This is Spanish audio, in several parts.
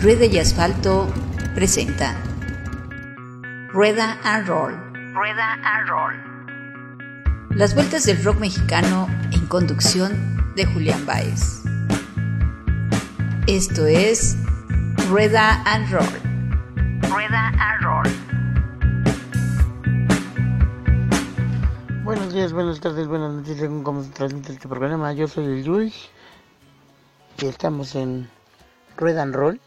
Rueda y Asfalto presenta Rueda and Roll. Rueda and Roll. Las vueltas del rock mexicano en conducción de Julián Baez. Esto es Rueda and Roll. Días, buenas tardes, buenas noches, según cómo se transmite este programa. Yo soy el Jules y estamos en Rueda and Roll,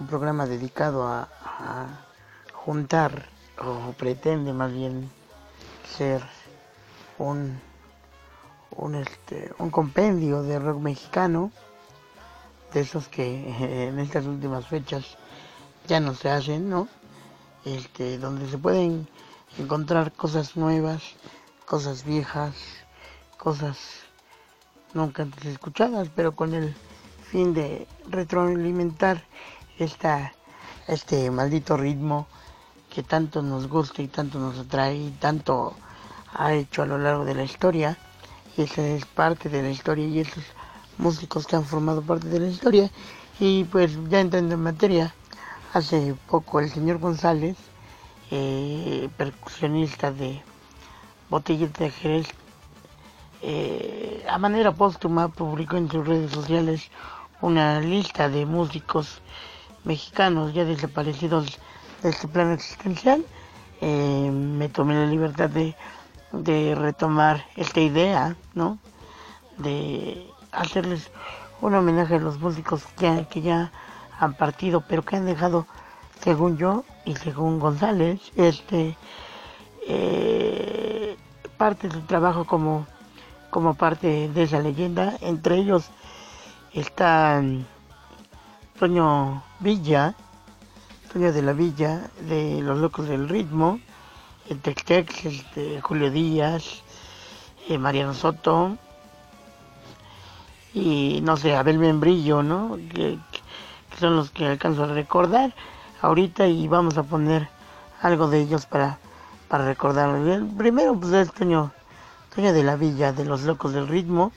un programa dedicado a, a juntar, o pretende más bien ser un, un, este, un compendio de rock mexicano, de esos que eh, en estas últimas fechas ya no se hacen, ¿no? Este, donde se pueden encontrar cosas nuevas, cosas viejas, cosas nunca antes escuchadas, pero con el fin de retroalimentar esta, este maldito ritmo que tanto nos gusta y tanto nos atrae y tanto ha hecho a lo largo de la historia. Y esa es parte de la historia y esos músicos que han formado parte de la historia. Y pues ya entrando en materia, hace poco el señor González, eh, percusionista de Botellas de Jerez, eh, a manera póstuma publicó en sus redes sociales una lista de músicos mexicanos ya desaparecidos de este plano existencial. Eh, me tomé la libertad de, de retomar esta idea, ¿no? De hacerles un homenaje a los músicos que, que ya han partido, pero que han dejado, según yo y según González, este eh, parte de su trabajo como, como parte de esa leyenda. Entre ellos está Toño Villa, Toño de la Villa, de Los Locos del Ritmo, el Textex, este, Julio Díaz, eh, Mariano Soto, y no sé, Abel Membrillo, ¿no? Que, que son los que alcanzo a recordar ahorita y vamos a poner algo de ellos para, para recordarlo. El primero pues es Toño, Toño de la Villa, de Los Locos del Ritmo,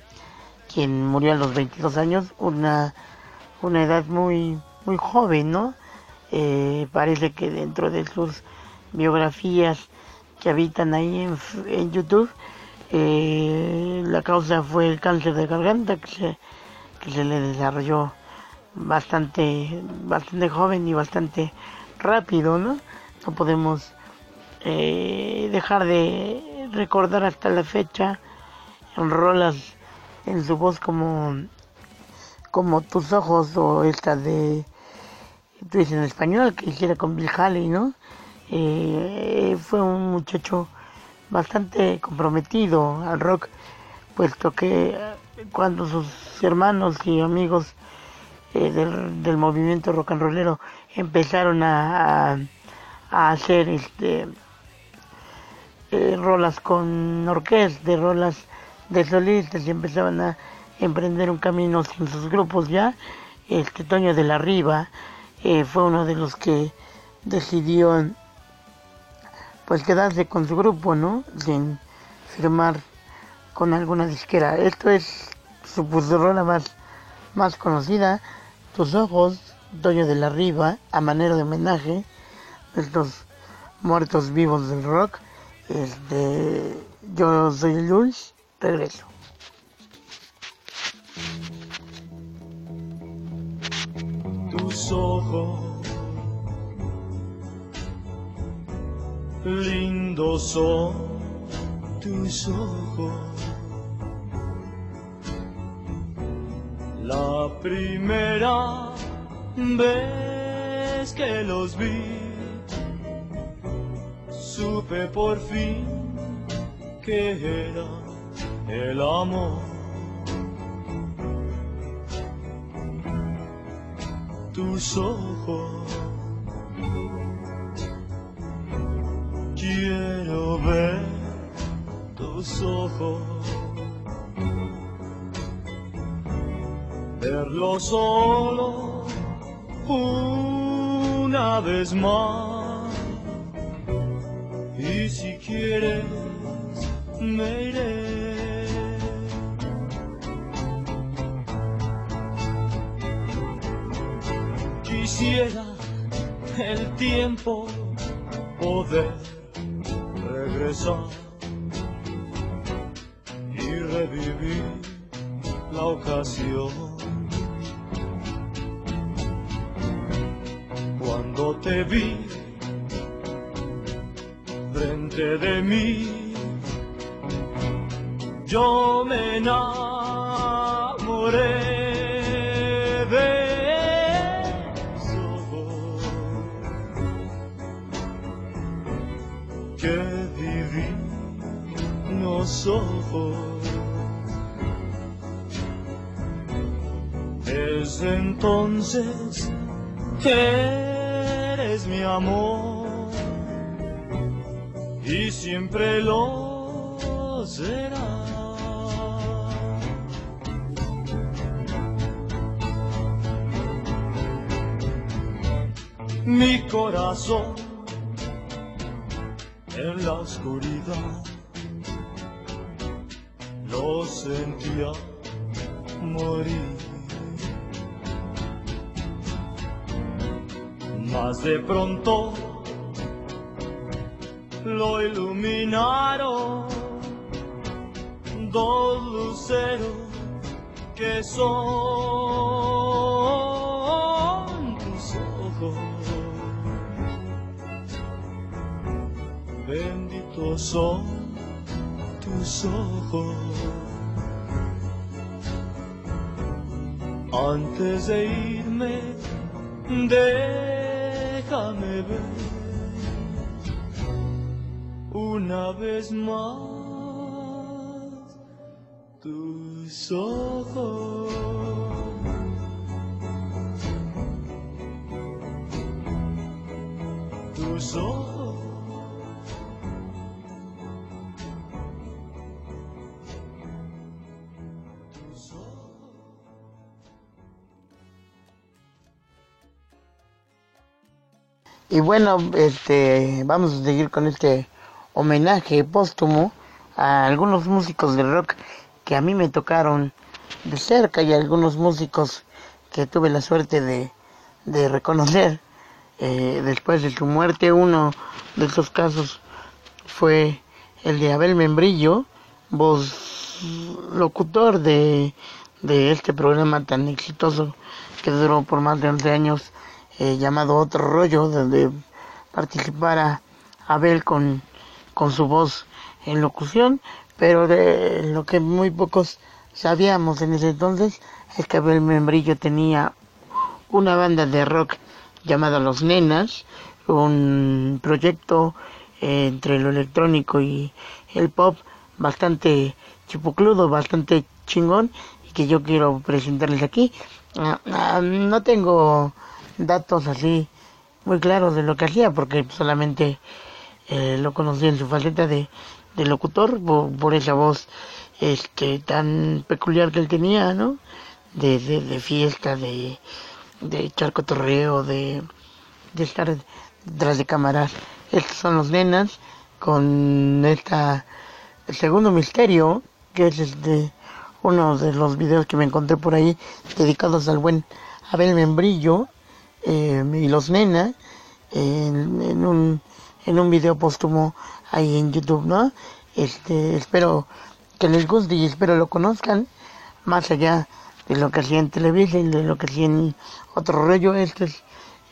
quien murió a los 22 años, una, una edad muy, muy joven, ¿no? Eh, parece que dentro de sus biografías que habitan ahí en, en YouTube, eh, la causa fue el cáncer de garganta que se, que se le desarrolló bastante, bastante joven y bastante rápido, ¿no? No podemos eh, dejar de recordar hasta la fecha en rolas en su voz como como tus ojos o esta de dices en español que hiciera con Bill Haley, ¿no? Eh, fue un muchacho bastante comprometido al rock, puesto que cuando sus hermanos y amigos eh, del, del, movimiento rock and rollero empezaron a, a hacer este eh, rolas con orquesta, rolas de solistas y empezaban a emprender un camino sin sus grupos ya. Este Toño de la Riva eh, fue uno de los que decidió pues quedarse con su grupo, ¿no? Sin firmar con alguna disquera. Esto es su rola más, más conocida, Tus Ojos, Toño de la Riva, a manera de homenaje a estos muertos vivos del rock. Este, yo soy Jules, regreso. Tus ojos, lindos son tus ojos. La primera vez que los vi, supe por fin que era el amor. Tus ojos, quiero ver tus ojos, verlo solo una vez más quieres, me iré. Quisiera el tiempo poder regresar y revivir la ocasión. Cuando te vi de mí, yo me enamoré de ojos que divinos ojos. Desde entonces eres mi amor y siempre lo será. Mi corazón en la oscuridad lo sentía morir. Mas de pronto lo iluminaron dos luceros que son tus ojos. Benditos son tus ojos. Antes de irme, déjame ver una vez más tus ojos. Tus ojos. Y bueno, este, vamos a seguir con este homenaje póstumo a algunos músicos de rock que a mí me tocaron de cerca y a algunos músicos que tuve la suerte de, de reconocer eh, después de su muerte. Uno de esos casos fue el de Abel Membrillo, voz locutor de, de este programa tan exitoso que duró por más de 11 años eh, llamado Otro Rollo, donde participara Abel con, con su voz en locución, pero de lo que muy pocos sabíamos en ese entonces es que Abel Membrillo tenía una banda de rock llamada Los Nenas, un proyecto eh, entre lo electrónico y el pop bastante chipucludo, bastante chingón y que yo quiero presentarles aquí. Ah, ah, no tengo datos así muy claros de lo que hacía porque solamente eh, lo conocí en su faceta de, de locutor por, por, esa voz este tan peculiar que él tenía no de, de, fiesta de de echar cotorreo de, de estar detrás de cámaras estos son los nenas con esta el segundo misterio que es este uno de los videos que me encontré por ahí dedicados al buen Abel Membrillo eh, y los nenas en, en, un en un video póstumo ahí en YouTube, ¿no? Este, espero que les guste y espero lo conozcan más allá de lo que hacía en Televisa y de lo que hacía en otro rollo. Este es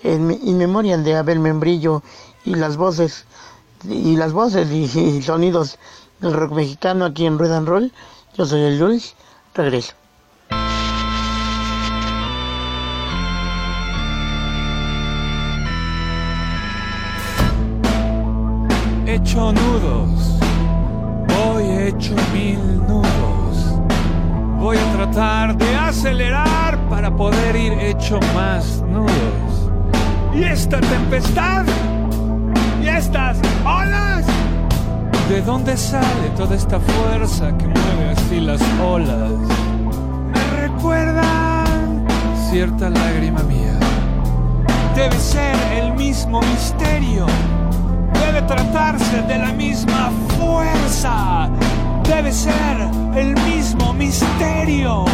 en, in memoriam de Abel Membrillo y las voces y las voces y, sonidos del rock mexicano aquí en Rueda and Roll. Yo soy el Luis, regreso. Hecho nudos, voy hecho mil nudos. Voy a tratar de acelerar para poder ir hecho más nudos. Y esta tempestad, y estas olas, ¿de dónde sale toda esta fuerza que mueve así las olas? Me recuerdan cierta lágrima mía. Debe ser el mismo misterio debe tratarse de la misma fuerza, debe ser el mismo misterio.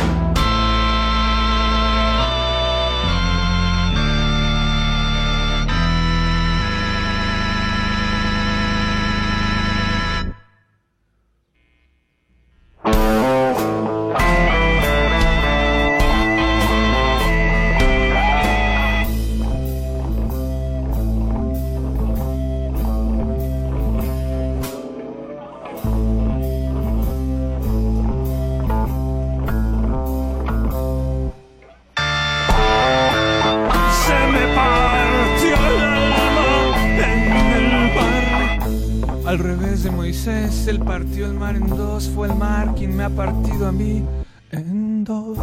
Moisés, él partió el mar en dos, fue el mar quien me ha partido a mí en dos.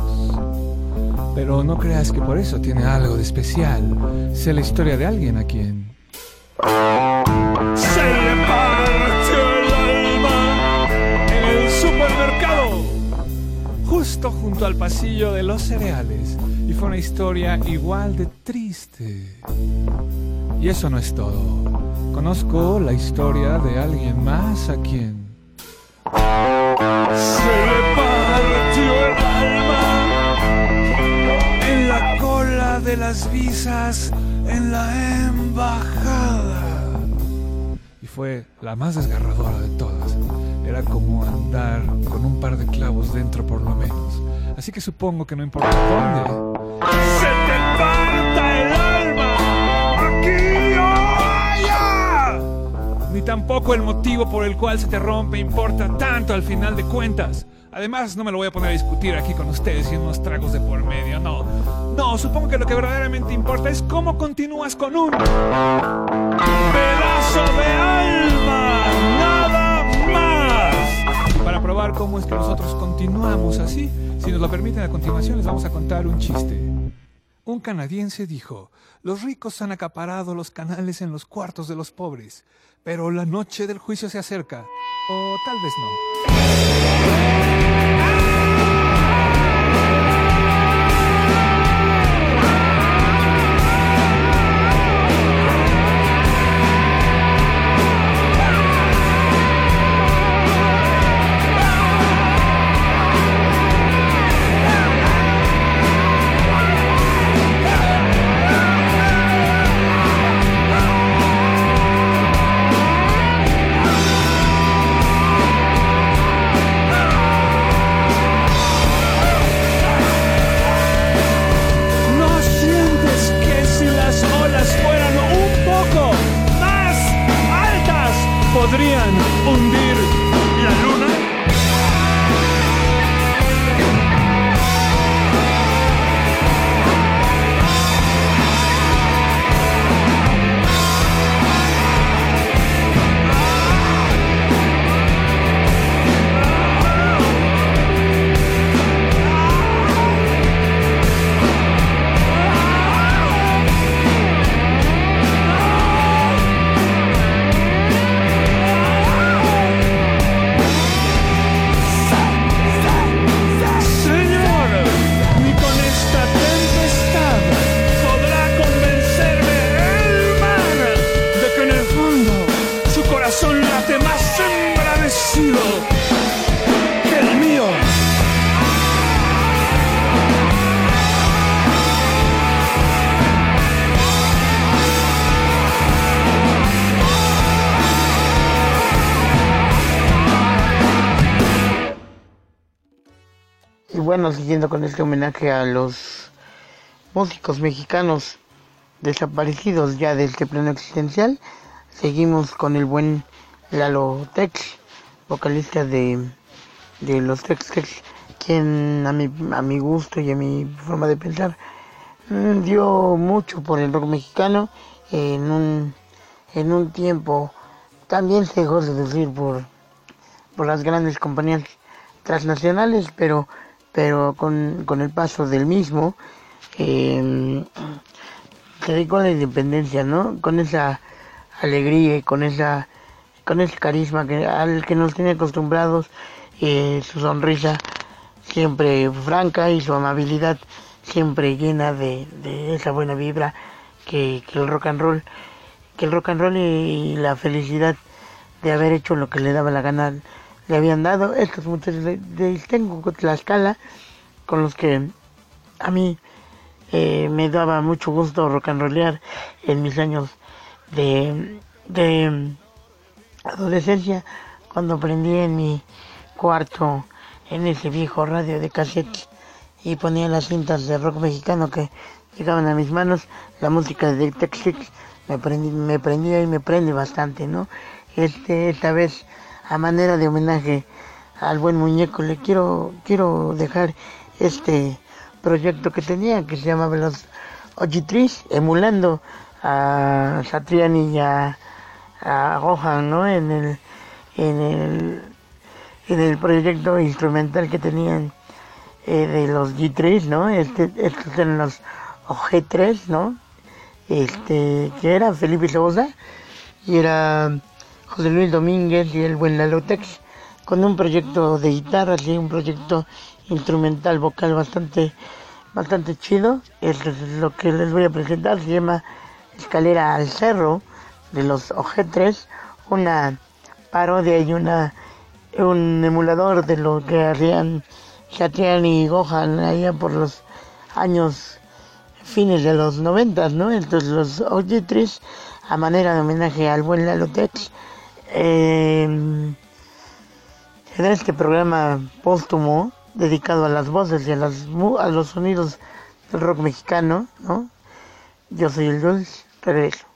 Pero no creas que por eso tiene algo de especial. Sé la historia de alguien a quien se le partió el alma en el supermercado, justo junto al pasillo de los cereales. Y fue una historia igual de triste. Y eso no es todo. Conozco la historia de alguien más a quien se le partió el alma en la cola de las visas en la embajada. Y fue la más desgarradora de todas. Era como andar con un par de clavos dentro por lo menos. Así que supongo que no importa dónde. Ni tampoco el motivo por el cual se te rompe importa tanto al final de cuentas. Además, no me lo voy a poner a discutir aquí con ustedes y unos tragos de por medio, no. No, supongo que lo que verdaderamente importa es cómo continúas con un pedazo de alma, nada más. Para probar cómo es que nosotros continuamos así, si nos lo permiten a continuación les vamos a contar un chiste. Un canadiense dijo, los ricos han acaparado los canales en los cuartos de los pobres, pero la noche del juicio se acerca. O tal vez no. Bueno, siguiendo con este homenaje a los músicos mexicanos desaparecidos ya de este plano existencial, seguimos con el buen Lalo Tex, vocalista de, de los Tex Tex, quien a mi, a mi gusto y a mi forma de pensar mm, dio mucho por el rock mexicano en un, en un tiempo también se dejó seducir por, por las grandes compañías transnacionales, pero, pero con, con el paso del mismo eh, se dedicó a la independencia, ¿no? Con esa alegría y con esa con ese carisma que, al que nos tiene acostumbrados, eh, su sonrisa siempre franca y su amabilidad siempre llena de, de esa buena vibra que, el rock and roll que el rock and roll y la felicidad de haber hecho lo que le daba la gana le habían dado estos muchachos de, de Tlaxcala con los que a mí eh, me daba mucho gusto rock and rollear en mis años de, de adolescencia cuando aprendí en mi cuarto en ese viejo radio de cassette y ponía las cintas de rock mexicano que llegaban a mis manos, la música de Tex Six me, prendí, me prendía y me prende bastante, ¿no? Este, esta vez, a manera de homenaje al buen muñeco, le quiero, quiero dejar este proyecto que tenía, que se llamaba Los Ochitris, emulando a Satriani y a, a Gohan, ¿no? En el, en el, en el proyecto instrumental que tenían eh, de los G3, ¿no? Este, estos eran los OG3, ¿no? Este, que era Felipe Sosa y era José Luis Domínguez y el buen Lalotex, con un proyecto de guitarras y un proyecto instrumental vocal bastante bastante chido. Esto es lo que les voy a presentar, se llama Escalera al Cerro de los OG3, una parodia y una un emulador de lo que hacían Chatrian y Gohan allá por los años fines de los noventas, ¿no? Entonces los OG3 a manera de homenaje al buen Lalotex eh, en este programa póstumo dedicado a las voces y a, los sonidos del rock mexicano, ¿no? Yo soy el Jules, regreso.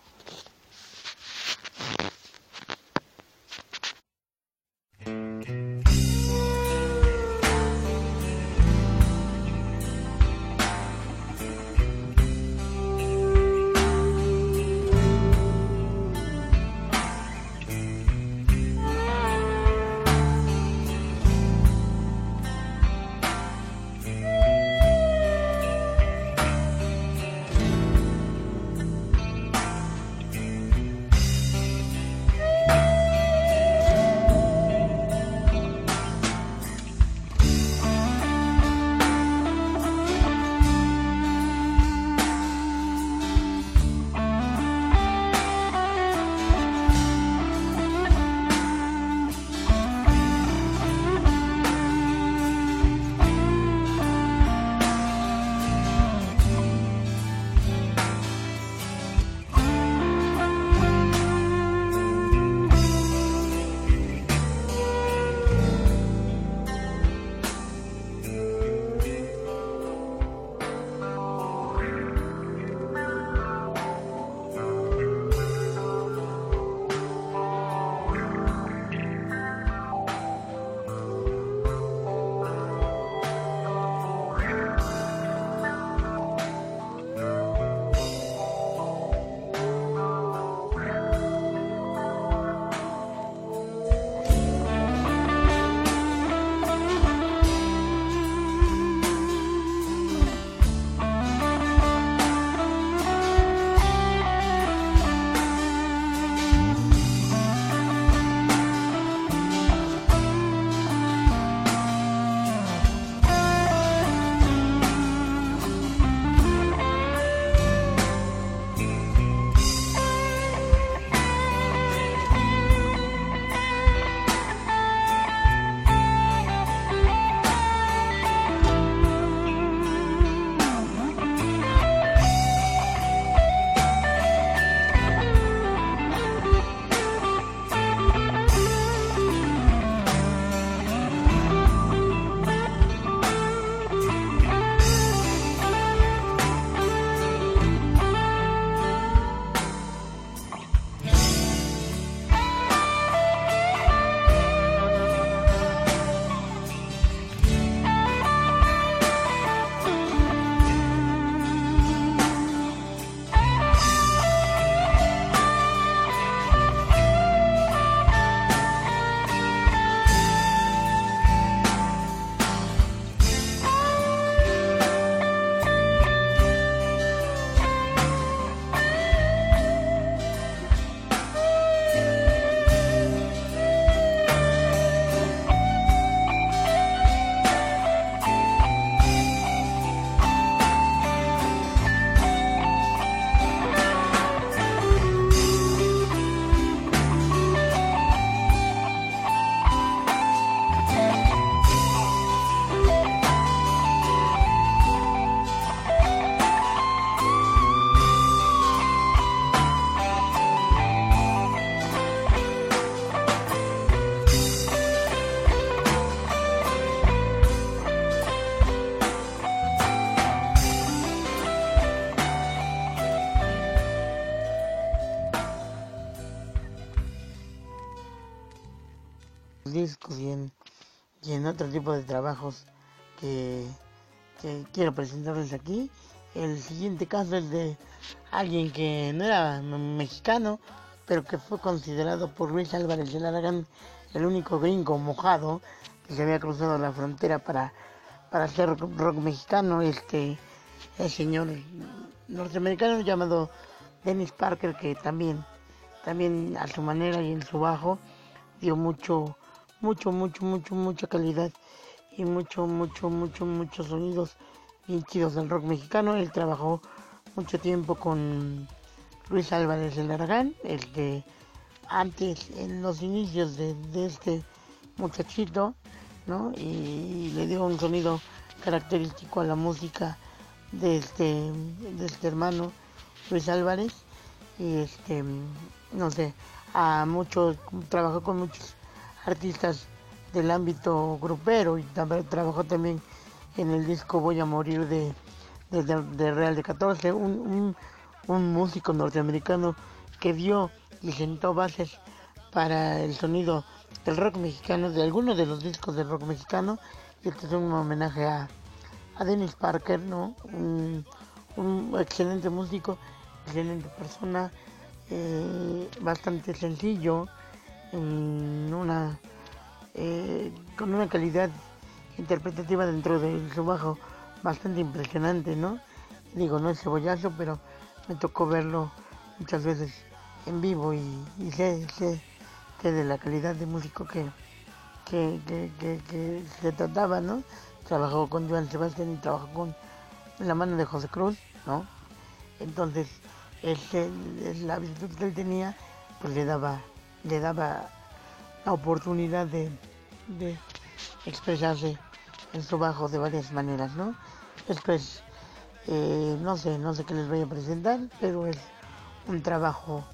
Otro tipo de trabajos que, quiero presentarles aquí. El siguiente caso es de alguien que no era me- mexicano, pero que fue considerado por Luis Álvarez del Aragán el único gringo mojado que se había cruzado la frontera para, para hacer rock, rock mexicano, este el señor norteamericano llamado Dennis Parker, que también, también a su manera y en su bajo dio mucho, mucho, mucho, mucho, mucha calidad y mucho, mucho, mucho, muchos sonidos bien chidos del rock mexicano. Él trabajó mucho tiempo con Luis Álvarez del Aragán, el que antes, en los inicios de, de este muchachito, ¿no? Y le dio un sonido característico a la música de este, de este hermano Luis Álvarez. Y este, no sé, a muchos, trabajó con muchos artistas del ámbito grupero y también trabajó también en el disco Voy a Morir de, Real de 14, un, un, un músico norteamericano que dio y sentó bases para el sonido del rock mexicano, de algunos de los discos del rock mexicano. Y este es un homenaje a, a Dennis Parker, ¿no? Un, un excelente músico, excelente persona, eh, bastante sencillo, en una, eh, con una calidad interpretativa dentro de su bajo bastante impresionante, ¿no? Digo, no es cebollazo, pero me tocó verlo muchas veces en vivo y, sé, sé, sé de la calidad de músico que, que, que, que, se trataba, ¿no? Trabajó con Joan Sebastián y trabajó con la mano de José Cruz, ¿no? Entonces, ese, es la virtud que él tenía, pues le daba, le daba la oportunidad de, de expresarse en su bajo de varias maneras, ¿no? Después, eh, no sé, no sé qué les voy a presentar, pero es un trabajo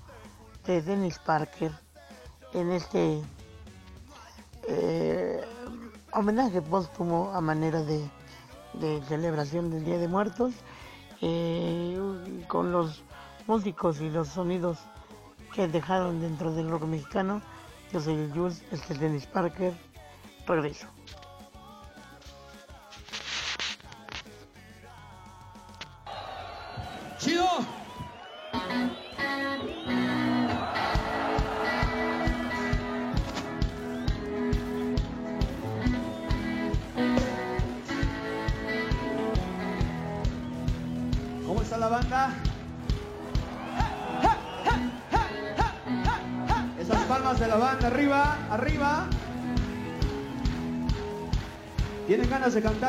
de Dennis Parker en este eh, homenaje póstumo a manera de, de celebración del Día de Muertos, eh, con los músicos y los sonidos que dejaron dentro del rock mexicano. Yo soy el Jules, este es Dennis Parker, regreso.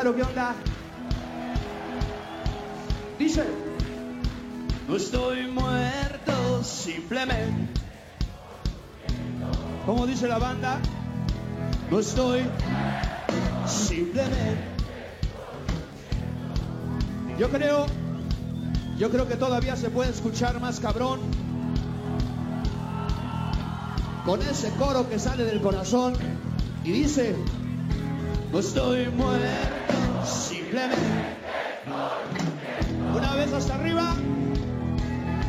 Ganas de cantar o qué onda? Dice. No estoy muerto, simplemente. ¿Cómo dice la banda? No estoy simplemente. Yo creo, yo creo que todavía se puede escuchar más cabrón. Con ese coro que sale del corazón y dice, no estoy muerto, Una vez hasta arriba.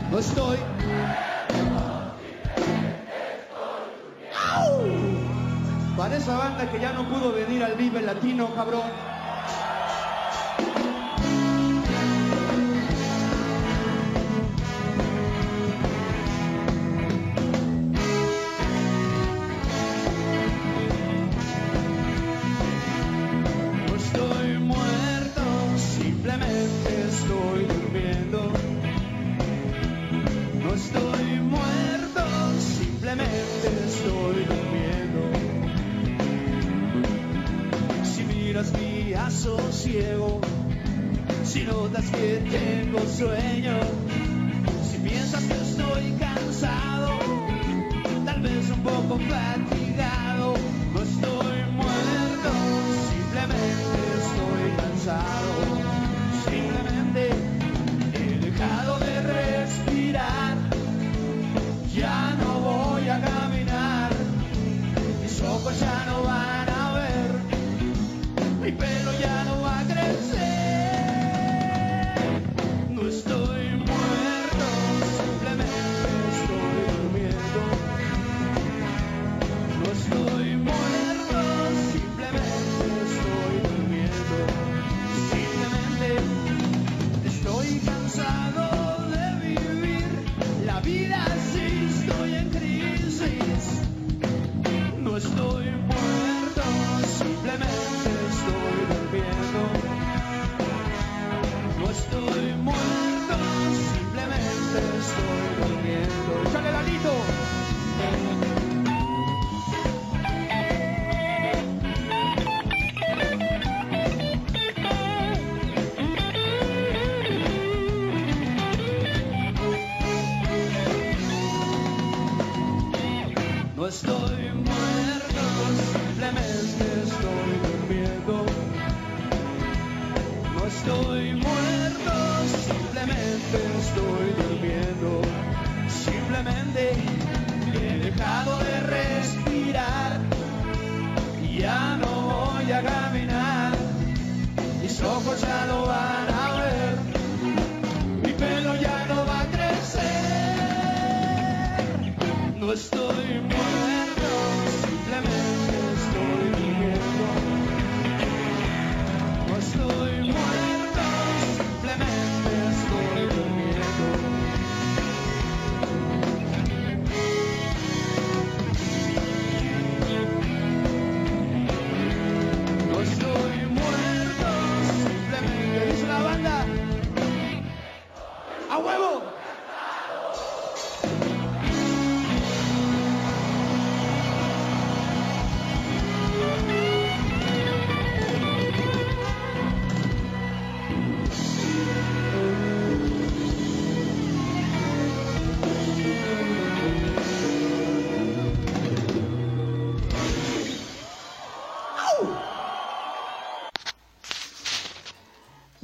No estoy. Para esa banda que ya no pudo venir al Vive Latino, cabrón. Estoy muerto, simplemente estoy durmiendo. Si miras mi asosiego, si notas que tengo sueño, si piensas que estoy cansado, tal vez un poco fatigado, no estoy muerto, simplemente estoy cansado, simplemente he dejado de respirar, mi pelo ya He dejado de respirar. Ya no voy a caminar. Mis ojos ya no van a ver. Mi pelo ya no va a crecer. No estoy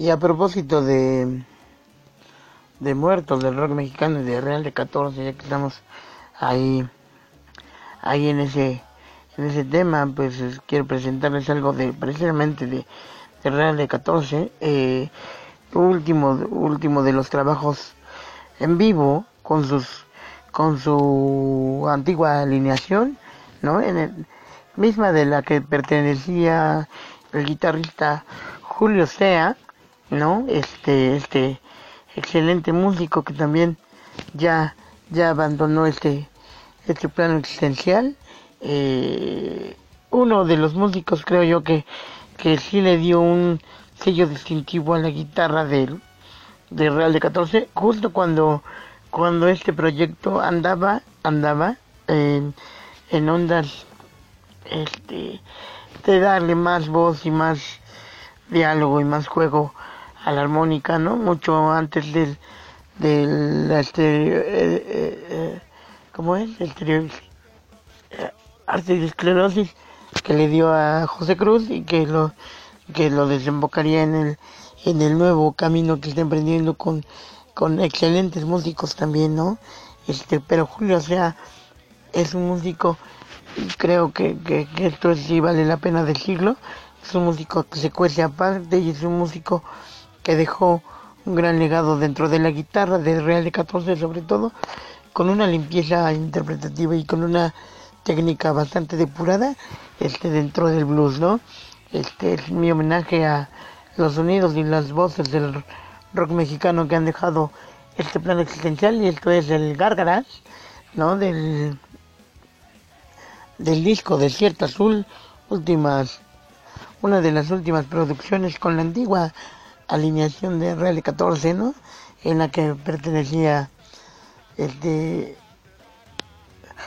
Y a propósito de, de muertos del rock mexicano y de Real de 14, ya que estamos ahí, ahí en ese, en ese tema, pues es- quiero presentarles algo de precisamente de, de Real de 14, eh, último, último de los trabajos en vivo con sus, con su antigua alineación, ¿no? En el, misma de la que pertenecía el guitarrista Julio Sea, ¿no? Este, este excelente músico que también ya, ya abandonó este, este plano existencial. Eh, uno de los músicos creo yo que, que sí le dio un sello distintivo a la guitarra del, de Real de 14, justo cuando, cuando este proyecto andaba, andaba en, en ondas este, de darle más voz y más diálogo y más juego a la armónica, ¿no? Mucho antes del, del estereo, eh, eh, eh, ¿cómo es? Estereo, eh, arteriosclerosis que le dio a José Cruz y que lo que lo desembocaría en el en el nuevo camino que está emprendiendo con con excelentes músicos también, ¿no? Este, pero Julio, o sea, es un músico creo que, que, que esto sí vale la pena decirlo. Es un músico que se cuece aparte y es un músico que dejó un gran legado dentro de la guitarra de Real de 14 sobre todo, con una limpieza interpretativa y con una técnica bastante depurada este dentro del blues, ¿no? Este es mi homenaje a los sonidos y las voces del rock mexicano que han dejado este plano existencial y esto es el Gárgaras, ¿no? Del del disco Desierto Azul, últimas, una de las últimas producciones con la antigua alineación de Real 14, ¿no? En la que pertenecía este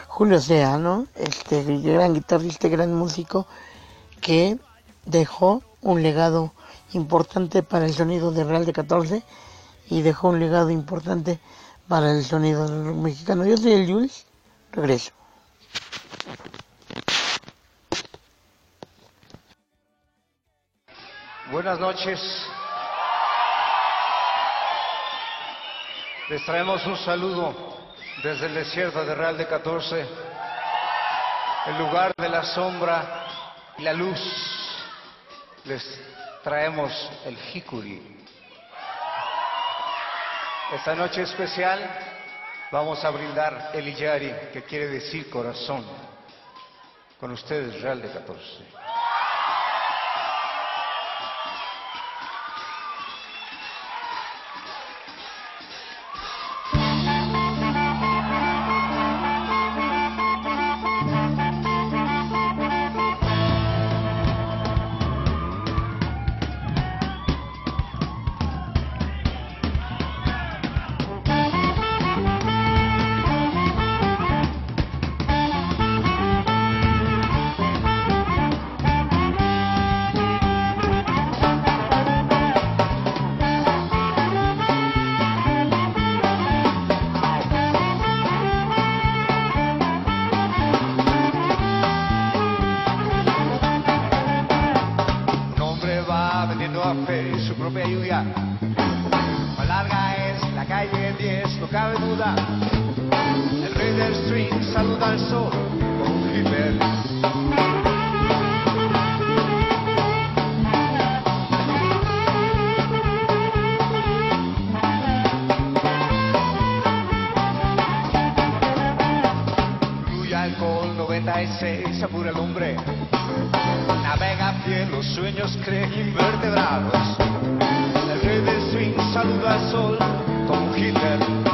Julio Sea, ¿no? Este gran guitarrista, gran músico que dejó un legado importante para el sonido de Real de 14 y dejó un legado importante para el sonido mexicano. Yo soy el Jules, regreso. Buenas noches. Les traemos un saludo desde el desierto de Real de 14, el lugar de la sombra y la luz. Les traemos el jicuri. Esta noche especial vamos a brindar el Iyari, que quiere decir corazón. Con ustedes, Real de 14. Alcohol 96, apura el hombre. Navega fiel, los sueños creen invertebrados. El rey del swing saluda al sol como Hitler.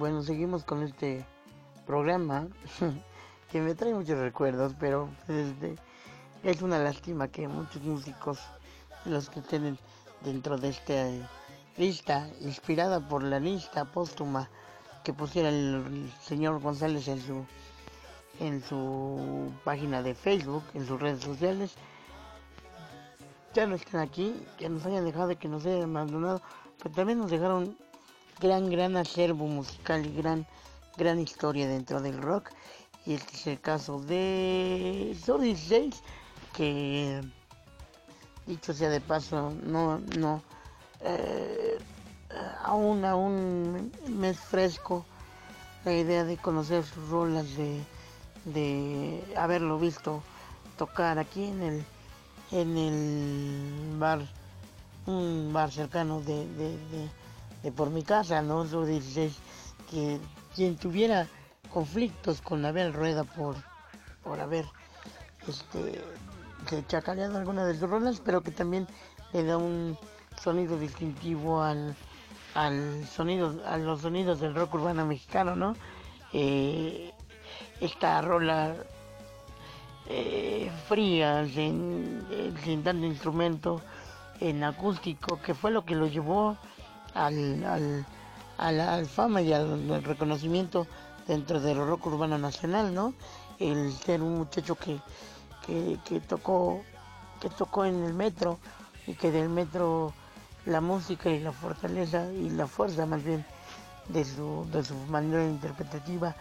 Bueno, seguimos con este programa que me trae muchos recuerdos, pero este, es una lástima que muchos músicos, los que tienen dentro de esta lista, inspirada por la lista póstuma que pusiera el, señor González en su en su página de Facebook, en sus redes sociales, ya no están aquí, que nos hayan dejado, que nos hayan abandonado, pero también nos dejaron gran, gran acervo musical y gran, gran historia dentro del rock. Y este es el caso de Sol 16, que dicho sea de paso, no, no, eh, aún, aún me es fresco la idea de conocer sus rolas, de, de haberlo visto tocar aquí en el, en el bar un bar cercano de, de por mi casa, ¿no? Sur 16, que quien tuviera conflictos con Abel Rueda por, por haber este, chacaleado alguna de sus rolas, pero que también le da un sonido distintivo al, al sonido, a los sonidos del rock urbano mexicano, ¿no? Eh, esta rola eh, fría, sin, sin tanto instrumento, en acústico, que fue lo que lo llevó al, al, a fama y al, reconocimiento dentro del rock urbano nacional, ¿no? El ser un muchacho que, que, tocó que tocó en el metro y que del metro la música y la fortaleza y la fuerza más bien de su, de su manera interpretativa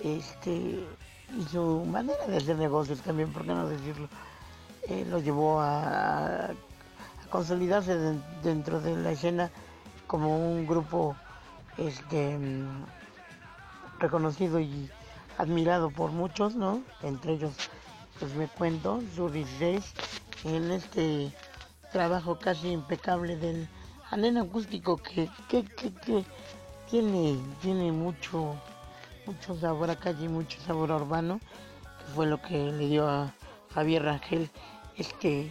este y su manera de hacer negocios también, por qué no decirlo, eh, lo llevó a, consolidarse de- dentro de la escena como un grupo este mm, reconocido y admirado por muchos, ¿no? Entre ellos, pues me cuento, su 16, en este trabajo casi impecable del anén acústico que, que, que, tiene, tiene mucho, mucho sabor a calle mucho sabor urbano, que fue lo que le dio a Javier Rangel este,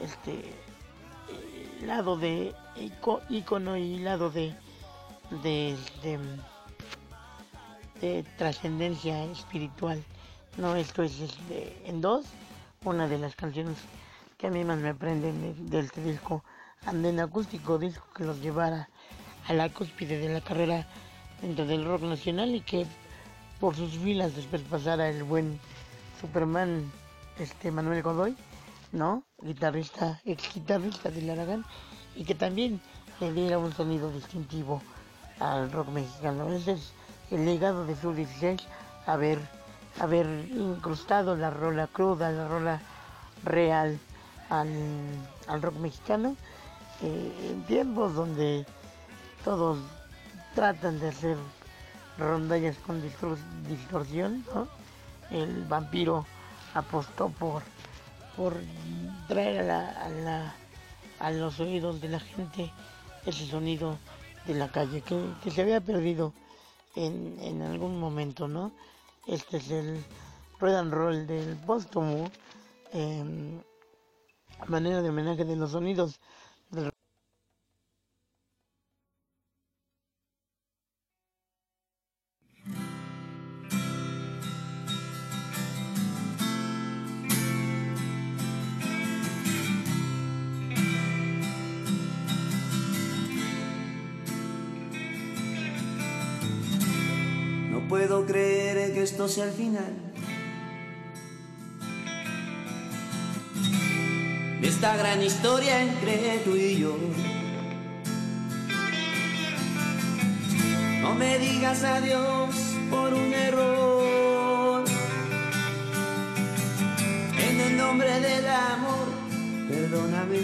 este lado de ico- ícono y lado de, de, de, de trascendencia espiritual. No, esto es este, en dos, una de las canciones que a mí más me aprenden de, de este disco, Andén Acústico, disco que los llevara a la cúspide de la carrera dentro del rock nacional y que por sus filas después pasara el buen Superman este Manuel Godoy, ¿no? Guitarrista, ex guitarrista del Aragán, y que también le diera un sonido distintivo al rock mexicano. Ese es el legado de Sur 16, haber, haber incrustado la rola cruda, la rola real al, al rock mexicano, eh, en tiempos donde todos tratan de hacer rondallas con distor- distorsión. El vampiro apostó por, por traer a, la, a, la- a los oídos de la gente ese sonido de la calle que, que se había perdido en, en algún momento, ¿no? Este es el rock and roll del póstumo, a manera de homenaje de los sonidos gran historia entre tú y yo. No me digas adiós por un error. En el nombre del amor, perdóname.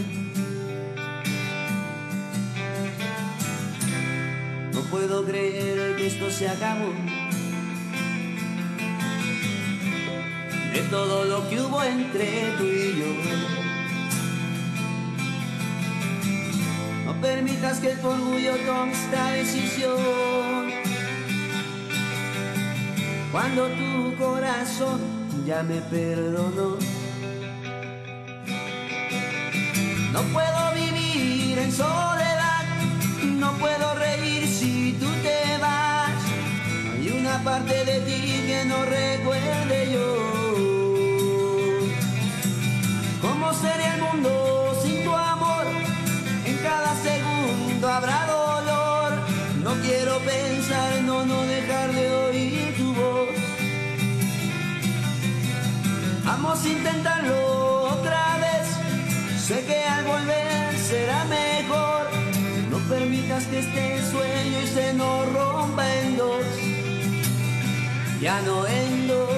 No puedo creer que esto se acabó. De todo lo que hubo entre tú y yo. Permitas que tu orgullo tome esta decisión. Cuando tu corazón ya me perdonó. No puedo vivir en soledad, no puedo reír si tú te vas. Hay una parte de ti que no recuerde yo. ¿Cómo sería el mundo Vamos intentarlo otra vez. Sé que al volver será mejor. No permitas que este sueño se nos rompa en dos. Ya no en dos,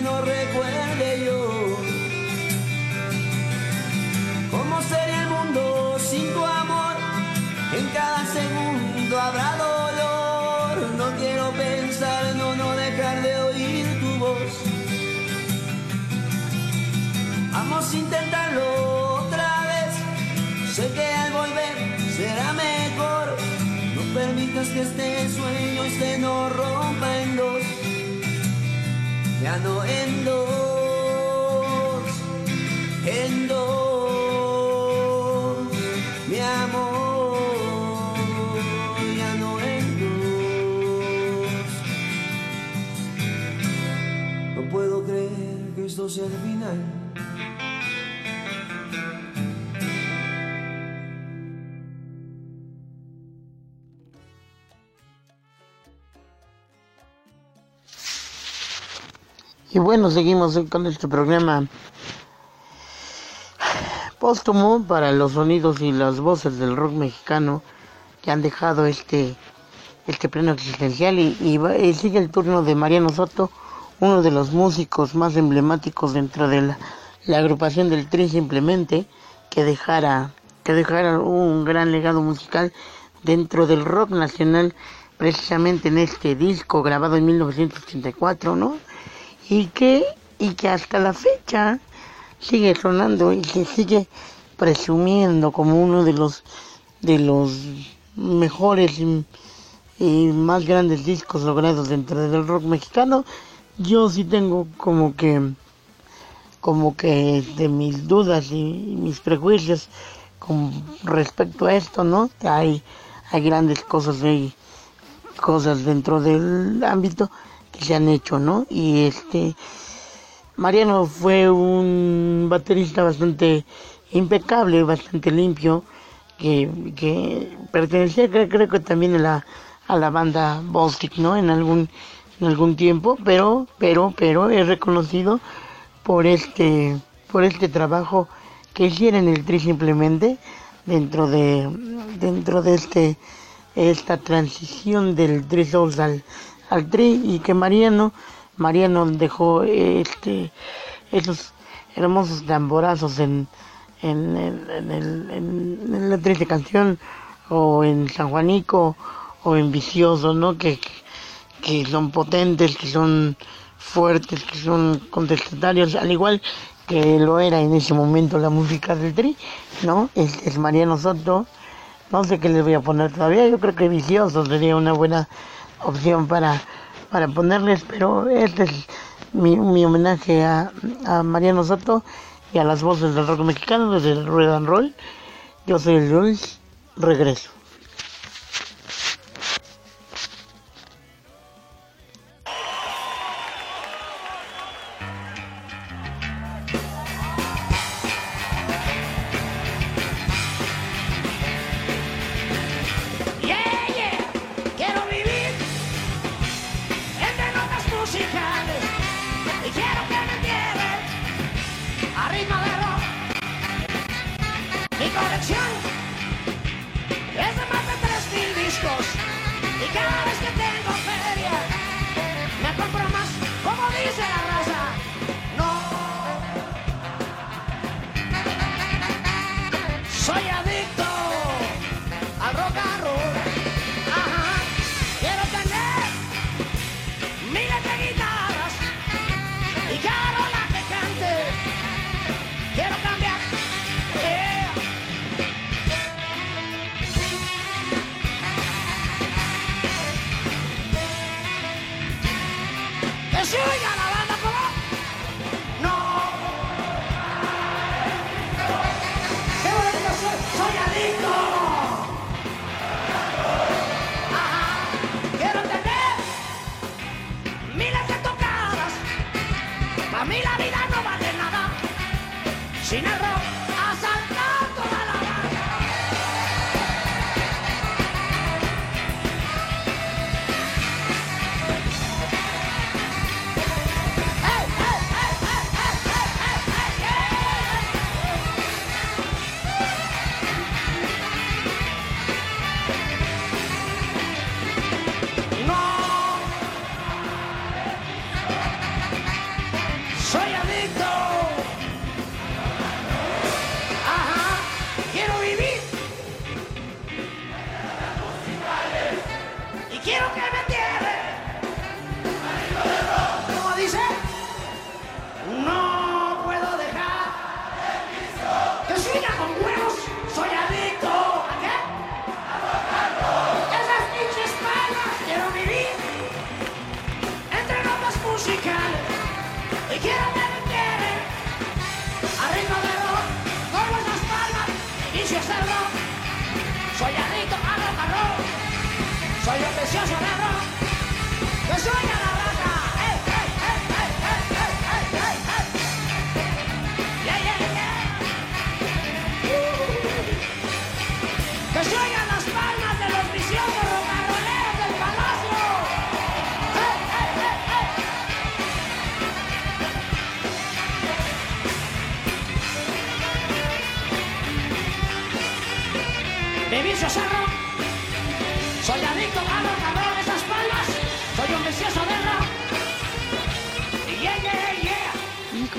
no recuerde yo. ¿Cómo sería el mundo sin tu amor? En cada segundo habrá dolor. No quiero pensar, no, no dejar de oír tu voz. Vamos a intentarlo otra vez. Sé que al volver será mejor. No permitas que este sueño se nos rompa en dos. Ya no en dos, en dos, mi amor. Ya no en dos. No puedo creer que esto sea el final. Y bueno, seguimos con este programa póstumo para los sonidos y las voces del rock mexicano que han dejado este este pleno existencial y, sigue el turno de Mariano Soto, uno de los músicos más emblemáticos dentro de la, la agrupación del Tri simplemente, que dejara, que dejara un gran legado musical dentro del rock nacional, precisamente en este disco grabado en 1984, ¿no? Y que y que hasta la fecha sigue sonando y se sigue presumiendo como uno de los de los mejores y, más grandes discos logrados dentro del rock mexicano. Yo sí tengo como que como que de mis dudas y mis prejuicios con respecto a esto no hay hay grandes cosas hay cosas dentro del ámbito que se han hecho, ¿no? Y este Mariano fue un baterista bastante impecable, bastante limpio, que, pertenecía creo, creo que también a la, a la banda Baltic, ¿no? En algún, en algún tiempo, pero, pero, pero es reconocido por este, por este trabajo que hicieron el Tri simplemente dentro de, dentro de este, esta transición del Tri Souls al, al Tri y que Mariano, Mariano dejó este, esos hermosos tamborazos en, en, en, en la triste canción o en San Juanico o en Vicioso, ¿no? Que, que son potentes, que son fuertes, que son contestatarios, al igual que lo era en ese momento la música del Tri, ¿no? Este es Mariano Soto, no sé qué les voy a poner todavía, yo creo que Vicioso sería una buena opción para, para ponerles, pero este es mi, mi homenaje a, a Mariano Soto y a las voces del rock mexicano desde el Rueda and Roll. Yo soy el Jules, regreso.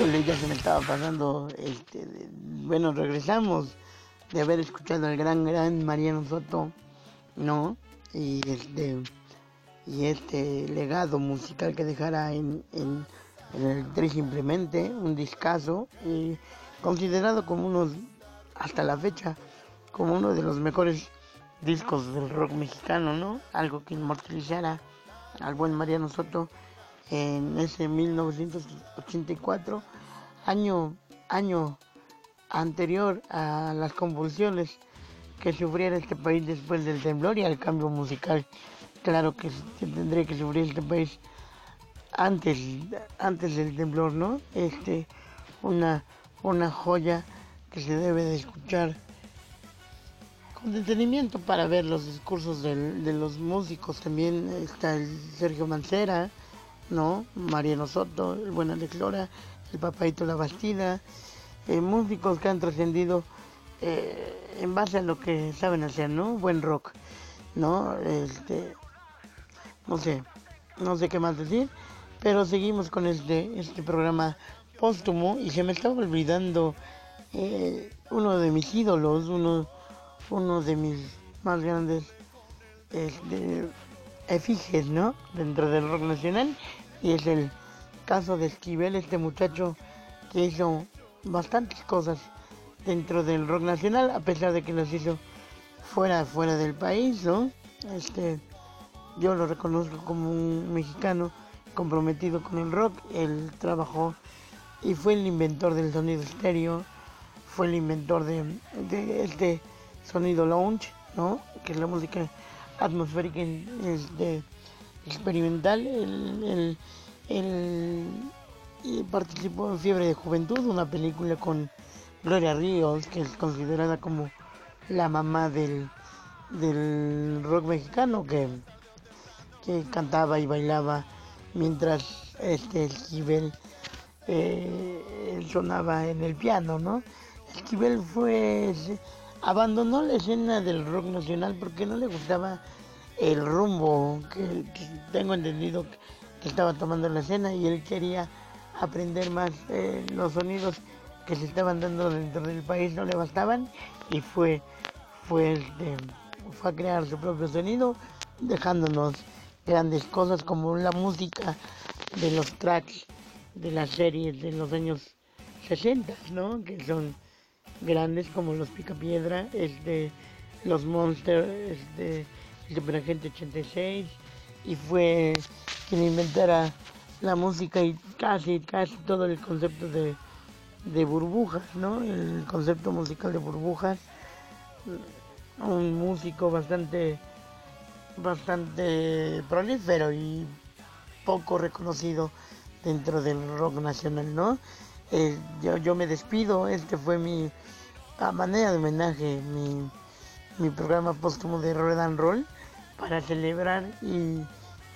Híjole, ya se me estaba pasando, este, de- bueno, regresamos de haber escuchado al gran, gran Mariano Soto, ¿no? Y este, y este legado musical que dejara en, en, el Tri simplemente, un discazo, y considerado como uno, hasta la fecha, como uno de los mejores discos del rock mexicano, ¿no? Algo que inmortalizara al buen Mariano Soto en ese 1984, año, año anterior a las convulsiones que sufriera este país después del temblor y al cambio musical. Claro que tendría que sufrir este país antes, antes del temblor, ¿no? Este, una, una joya que se debe de escuchar con detenimiento para ver los discursos del- de los músicos. También está el Sergio Mancera, ¿no? Mariano Soto, el buen Alex Lora, el Papaito La Bastida, eh, músicos que han trascendido eh, en base a lo que saben hacer, ¿no? Buen rock, ¿no? Este, no sé, no sé qué más decir, pero seguimos con este, este programa póstumo y se me estaba olvidando eh, uno de mis ídolos, uno, uno de mis más grandes este, efigies, ¿no? Dentro del rock nacional y es el caso de Esquivel, este muchacho que hizo bastantes cosas dentro del rock nacional, a pesar de que las hizo fuera, fuera del país, ¿no? Este, yo lo reconozco como un mexicano comprometido con el rock. Él trabajó y fue el inventor del sonido estéreo, fue el inventor de, este sonido lounge, ¿no? Que es la música atmosférica este, experimental. Él- él- participó en Fiebre de Juventud, una película con Gloria Ríos, que es considerada como la mamá del, del rock mexicano, que, que cantaba y bailaba mientras este Esquivel eh, sonaba en el piano, ¿no? Esquivel fue abandonó la escena del rock nacional porque no le gustaba el rumbo que, que tengo entendido que estaba tomando la escena y él quería aprender más eh, los sonidos que se estaban dando dentro del país no le bastaban y fue fue este, fue a crear su propio sonido dejándonos grandes cosas como la música de los tracks de las series de los años 60 ¿no? que son grandes como los Picapiedra, este, los Monsters, este, el Superagente 86, y fue quien inventara la música y casi, casi todo el concepto de, de burbujas, ¿no? El concepto musical de burbujas, un músico bastante, bastante prolífero y poco reconocido dentro del rock nacional, ¿no? Eh, yo, yo me despido, este fue mi, a manera de homenaje, mi, mi programa póstumo de Roll and Roll para celebrar y,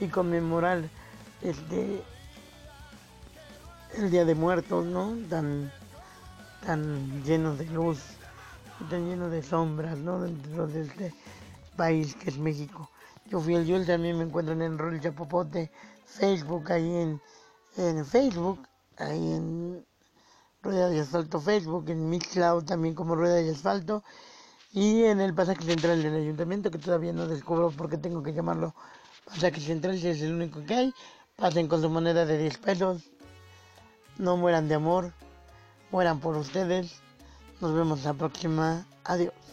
y conmemorar este el Día de Muertos, ¿no? Tan, tan lleno de luz, tan lleno de sombras, ¿no? Dentro de este país que es México. Yo fui el Yul, también me encuentran en Rol Chapopote, Facebook, ahí en, en Facebook, ahí en Rueda de Asfalto Facebook, en Mixcloud también como Rueda de Asfalto, y en el pasaje central del ayuntamiento, que todavía no descubro por qué tengo que llamarlo pasaje central, si es el único que hay. Pasen con su moneda de 10 pesos, no mueran de amor, mueran por ustedes. Nos vemos la próxima. Adiós.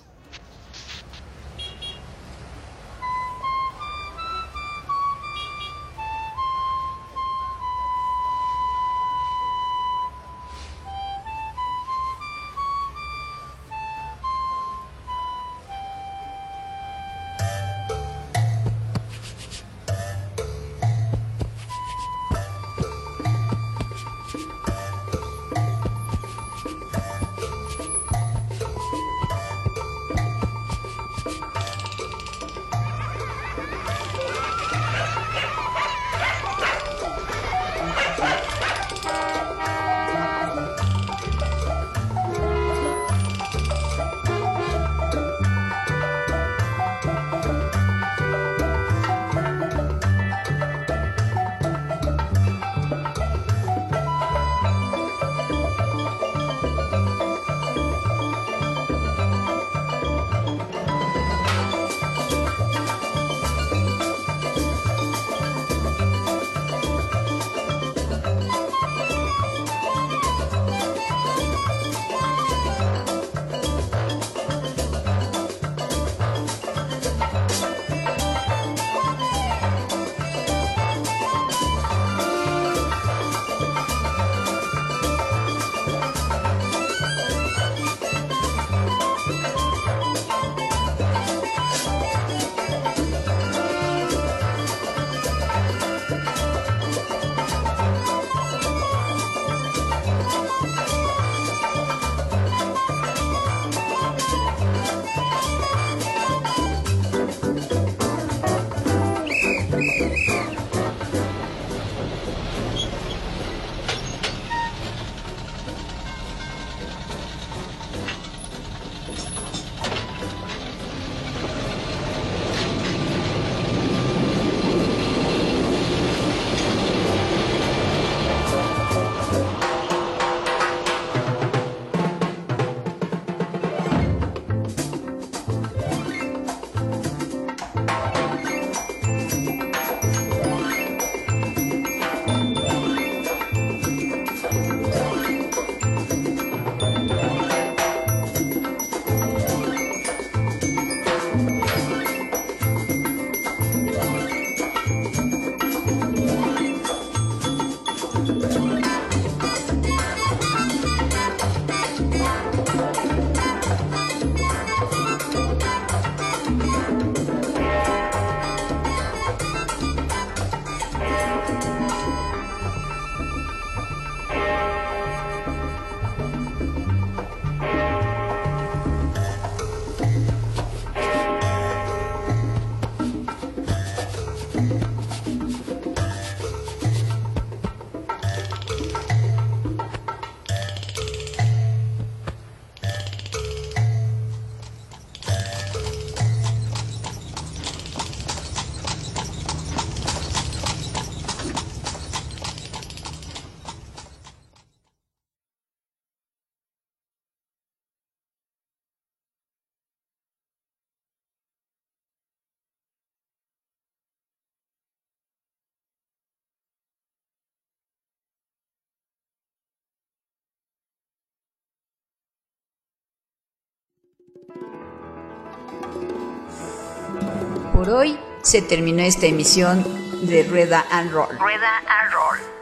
Por hoy se terminó esta emisión de Rueda and Roll. Rueda and Roll.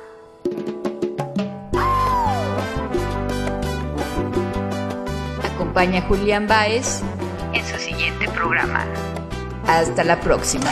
acompaña Julián Baez en su siguiente programa. Hasta la próxima.